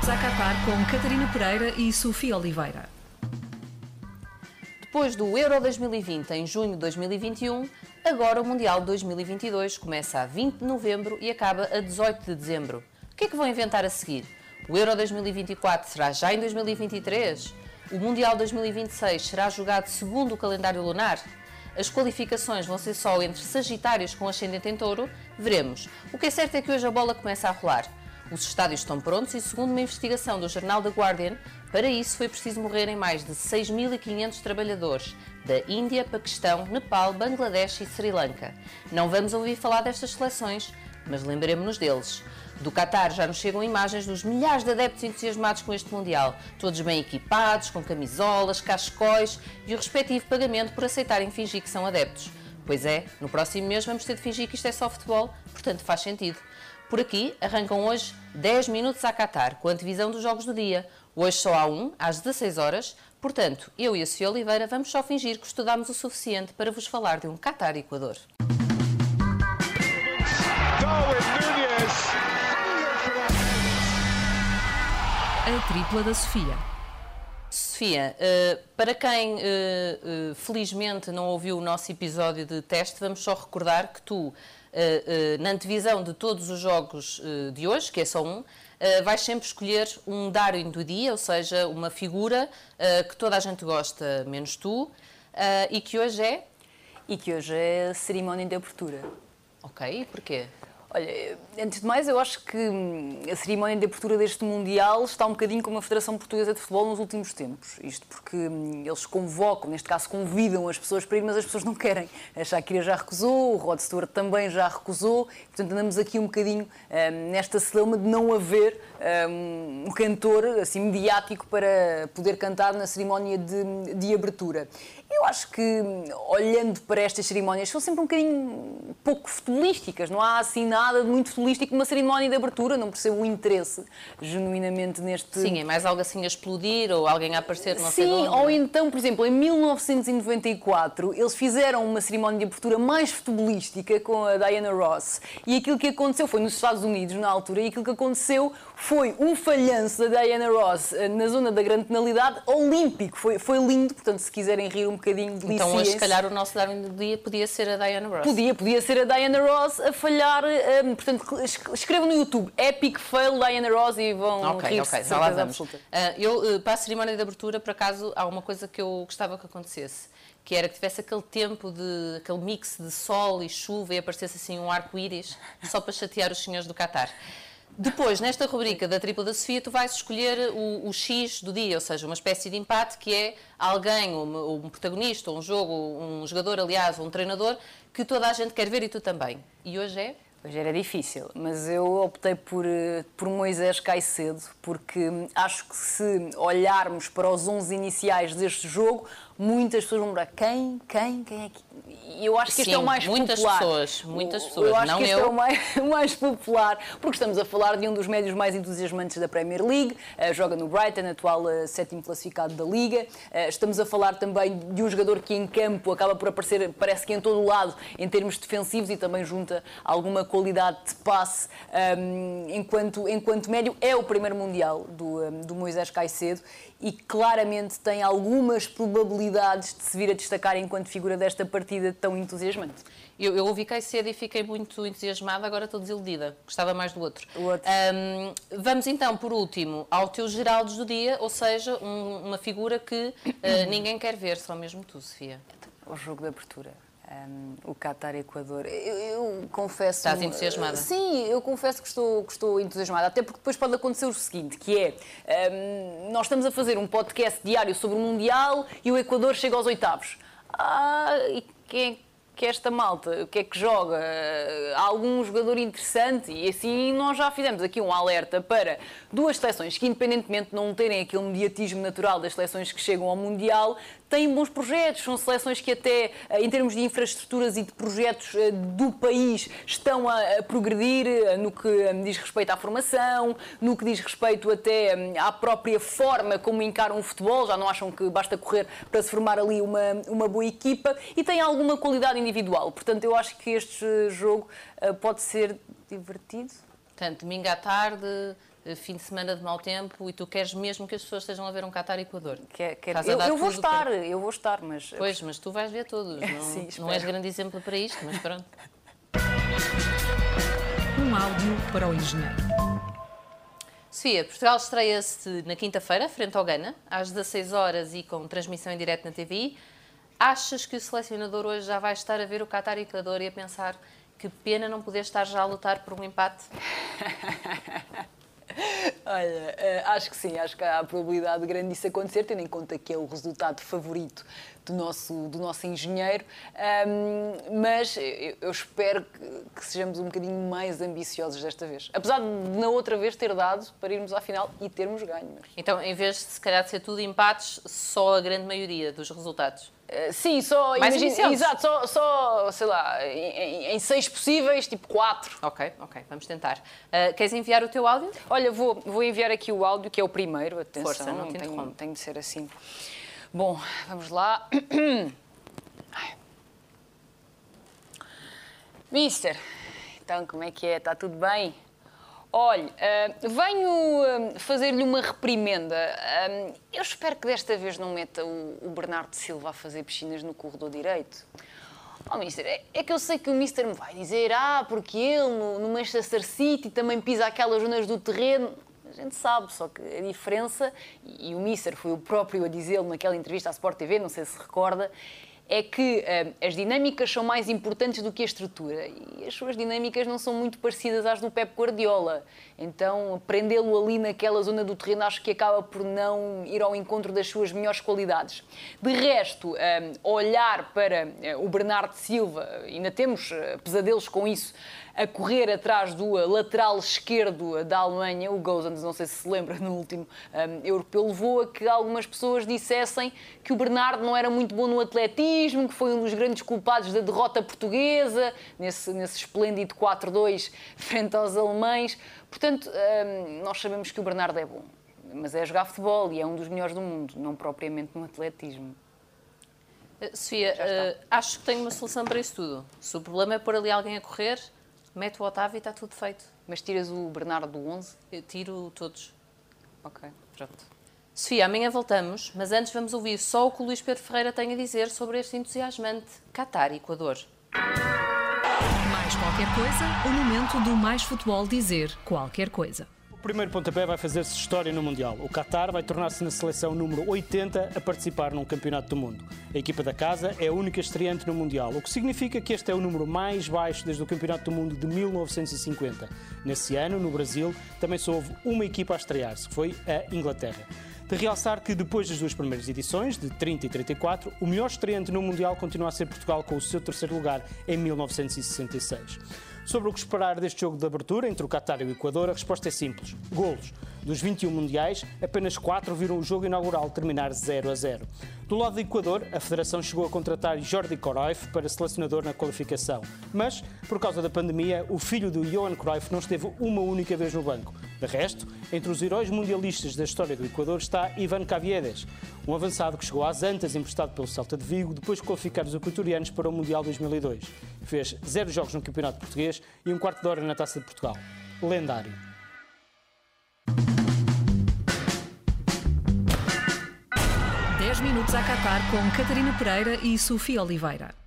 minutos a Qatar com Catarina Pereira e Sofia Oliveira. Depois do Euro 2020 em junho de 2021, agora o Mundial 2022 começa a 20 de novembro e acaba a 18 de dezembro. O que é que vão inventar a seguir? O Euro 2024 será já em 2023? O Mundial 2026 será jogado segundo o calendário lunar? As qualificações vão ser só entre Sagitários com ascendente em touro? Veremos. O que é certo é que hoje a bola começa a rolar. Os estádios estão prontos e, segundo uma investigação do jornal The Guardian, para isso foi preciso morrerem mais de 6.500 trabalhadores da Índia, Paquistão, Nepal, Bangladesh e Sri Lanka. Não vamos ouvir falar destas seleções, mas lembremos-nos deles. Do Qatar já nos chegam imagens dos milhares de adeptos entusiasmados com este Mundial, todos bem equipados, com camisolas, cascóis e o respectivo pagamento por aceitarem fingir que são adeptos. Pois é, no próximo mês vamos ter de fingir que isto é só futebol, portanto faz sentido. Por aqui arrancam hoje 10 minutos a Qatar, com a divisão dos jogos do dia. Hoje só há um, às 16 horas. Portanto, eu e a Sofia Oliveira vamos só fingir que estudamos o suficiente para vos falar de um Qatar-Equador. A tripla da Sofia. Sofia, uh, para quem uh, uh, felizmente não ouviu o nosso episódio de teste, vamos só recordar que tu na antevisão de todos os jogos de hoje, que é só um, vais sempre escolher um Darwin do dia, ou seja, uma figura que toda a gente gosta, menos tu, e que hoje é? E que hoje é a cerimónia de abertura. Ok, e porquê? Olha, antes de mais, eu acho que hum, a cerimónia de abertura deste Mundial está um bocadinho como a Federação Portuguesa de Futebol nos últimos tempos. Isto porque hum, eles convocam, neste caso convidam as pessoas para ir, mas as pessoas não querem. A Shakira já recusou, o Rod Stewart também já recusou, portanto andamos aqui um bocadinho hum, nesta celeuma de não haver um, cantor assim mediático para poder cantar na cerimónia de, de abertura. Eu acho que, olhando para estas cerimónias, são sempre um bocadinho pouco futebolísticas. Não há assim nada de muito futebolístico numa cerimónia de abertura. Não percebo o interesse genuinamente neste. Sim, é mais algo assim a explodir ou alguém a aparecer, não Sim, sei Sim, ou então, por exemplo, em 1994, eles fizeram uma cerimónia de abertura mais futebolística com a Diana Ross. E aquilo que aconteceu foi nos Estados Unidos, na altura, e aquilo que aconteceu foi um falhanço da Diana Ross eh, na zona da grande penalidade olímpico. Foi, foi lindo, portanto, se quiserem rir um bocadinho de Então hoje, se calhar, o nosso Darwin do dia podia ser a Diana Ross. Podia, podia ser a Diana Ross a falhar. Um, portanto, escrevam no YouTube Epic Fail Diana Ross e vão okay, rir Ok, já lá vamos. Uh, eu, uh, para a cerimónia de abertura, por acaso, há uma coisa que eu gostava que acontecesse que era que tivesse aquele tempo de aquele mix de sol e chuva e aparecesse assim um arco-íris só para chatear os senhores do Qatar. Depois, nesta rubrica da Tripla da Sofia, tu vais escolher o, o, X do dia, ou seja, uma espécie de empate que é alguém, um, um protagonista, um jogo, um jogador, aliás, um treinador, que toda a gente quer ver e tu também. E hoje é? Hoje era difícil, mas eu optei por, eh, por Moisés Caicedo, porque acho que se olharmos para os 11 iniciais deste jogo, muitas pessoas vão lembrar quem, quem, quem é que. Eu acho que este Sim, é o mais muitas popular. Pessoas, muitas pessoas, eu acho não que este eu. é o mais, o mais, popular, porque estamos a falar de um dos médios mais entusiasmantes da Premier League, uh, joga no Brighton, atual uh, sétimo classificado da Liga. Uh, estamos a falar também de um jogador que em campo acaba por aparecer, parece que em todo o lado, em termos defensivos e também junta alguma qualidade de passe um, enquanto, enquanto médio. É o primeiro Mundial do, um, do Moisés Caicedo e claramente tem algumas probabilidades de se vir a destacar enquanto figura desta partida tão entusiasmante. Eu, eu ouvi Caicedo e fiquei muito entusiasmada, agora estou desiludida. Gostava mais do outro. Outro. Um, vamos então, por último, ao teu Geraldos do dia, ou seja, um, uma figura que uh, ninguém quer ver, só mesmo tu, Sofia. O jogo de abertura. Um, o Qatar-Equador. Eu, eu, confesso. Estás entusiasmada? Sim, eu confesso que estou, que estou entusiasmada, até porque depois pode acontecer o seguinte: que é um, nós estamos a fazer um podcast diário sobre o Mundial e o Equador chega aos oitavos. Ah, e quem é que esta malta, o que é que joga, há algum jogador interessante e assim nós já fizemos aqui um alerta para duas seleções que independentemente de não terem aquele mediatismo natural das seleções que chegam ao Mundial, têm bons projetos, são seleções que até eh, em termos de infraestruturas e de projetos eh, do país estão a, progredir eh, no que diz respeito à formação, no que diz respeito até à própria forma como encaram o futebol, já não acham que basta correr para se formar ali uma, uma boa equipa e têm alguma qualidade individual. Portanto, eu acho que este jogo pode ser divertido. Portanto, domingo à tarde, fim de semana de mau tempo e tu queres mesmo que as pessoas estejam a ver um Qatar-Equador. Quer, quer... Estás a Eu, eu vou estar, para- eu vou estar, mas. Pois, mas tu vais ver todos. Não, Sim, não és grande exemplo para isto, mas pronto. Um áudio para o engenheiro. Sofia, Portugal estreia-se na quinta-feira, frente ao Ghana, às 16 horas e com transmissão em direto na TVI. Achas que o selecionador hoje já vai estar a ver o Qatar e Equador e a pensar que pena não poder estar já a lutar por um empate? Olha, eh, acho que sim, acho que há a probabilidade grande disso acontecer, tendo em conta que é o resultado favorito do nosso, do nosso engenheiro. Ahm, mas eu espero que, que sejamos um bocadinho mais ambiciosos desta vez. Apesar de na outra vez ter dado para irmos à final e termos ganho. mas- Então, em vez de se calhar de ser tudo empates, só a grande maioria dos resultados. Sim, só Mais imagina- exato, só, só sei lá, em, em- seis possíveis, tipo quatro. Ok, ok, vamos tentar. Ah, queres enviar o teu áudio? Olha, vou, vou enviar aqui o áudio, que é o primeiro. Atenção, Força, não te tem, tem de ser assim. Bom, vamos lá. Mister, então como é que é? Está tudo bem? Olha, ah, venho ah, fazer-lhe uma reprimenda. Ah, eu espero que desta vez não meta o, o Bernardo Silva a fazer piscinas no corredor direito. Oh, Mister, é, é que eu sei que o Mister me vai dizer ah, porque ele no, no Manchester City também pisa aquelas zonas do terreno. A gente sabe, só que a diferença, e o Mister foi o próprio a dizê-lo naquela entrevista à Sport TV, não sei se recorda, é que ah, as dinâmicas são mais importantes do que a estrutura. E as suas dinâmicas não são muito parecidas às do Pep Guardiola. Então, prendê-lo ali naquela zona do terreno acho que acaba por não ir ao encontro das suas melhores qualidades. De resto, ah, olhar para ah, o Bernardo Silva, ainda temos pesadelos com isso, a correr atrás do lateral esquerdo da Alemanha, o Gozans, não sei se se lembra, no último europeu, levou a que algumas pessoas dissessem que o Bernardo não era muito bom no atletismo, que foi um dos grandes culpados da derrota portuguesa, nesse, nesse esplêndido 4-2 frente aos alemães. Portanto, ah, nós sabemos que o Bernardo é bom, mas é jogar futebol e é um dos melhores do mundo, não propriamente no atletismo. Ah, Sofia, ah, acho que tenho uma solução para isso tudo. Se o problema é pôr ali alguém a correr, mete o Otávio e está tudo feito. Mas tiras o Bernardo do 11? Eu tiro todos. Ok. Pronto. Sofia, amanhã voltamos, mas antes vamos ouvir só o que o Luís Pedro Ferreira tem a dizer sobre este entusiasmante Qatar-Equador. Mais qualquer coisa, o momento do Mais Futebol dizer qualquer coisa. O primeiro pontapé vai fazer-se história no Mundial. O Qatar vai tornar-se na seleção número 80 a participar num campeonato do mundo. A equipa da casa é a única estreante no Mundial, o que significa que este é o número mais baixo desde o Campeonato do Mundo de 1950. Nesse ano, no Brasil, também só houve uma equipa a estrear-se, que foi a Inglaterra. De realçar que depois das duas primeiras edições, de 30 e 34, o melhor estreante no Mundial continua a ser Portugal com o seu terceiro lugar em 1966. Sobre o que esperar deste jogo de abertura entre o Qatar e o Equador, a resposta é simples. Golos. Dos 21 mundiais, apenas 4 viram o jogo inaugural terminar 0 a 0. Do lado do Equador, a Federação chegou a contratar Jordi Cruyff para selecionador na qualificação. Mas, por causa da pandemia, o filho do Johan Cruyff não esteve uma única vez no banco. De resto, entre os heróis mundialistas da história do Equador está Ivan Caviedes, um avançado que chegou às Antas emprestado pelo Celta de Vigo depois de qualificar os equatorianos para o Mundial 2002. Fez zero jogos no Campeonato Português e um quarto de hora na Taça de Portugal. Lendário. Minutos a Qatar com Catarina Pereira e Sofia Oliveira.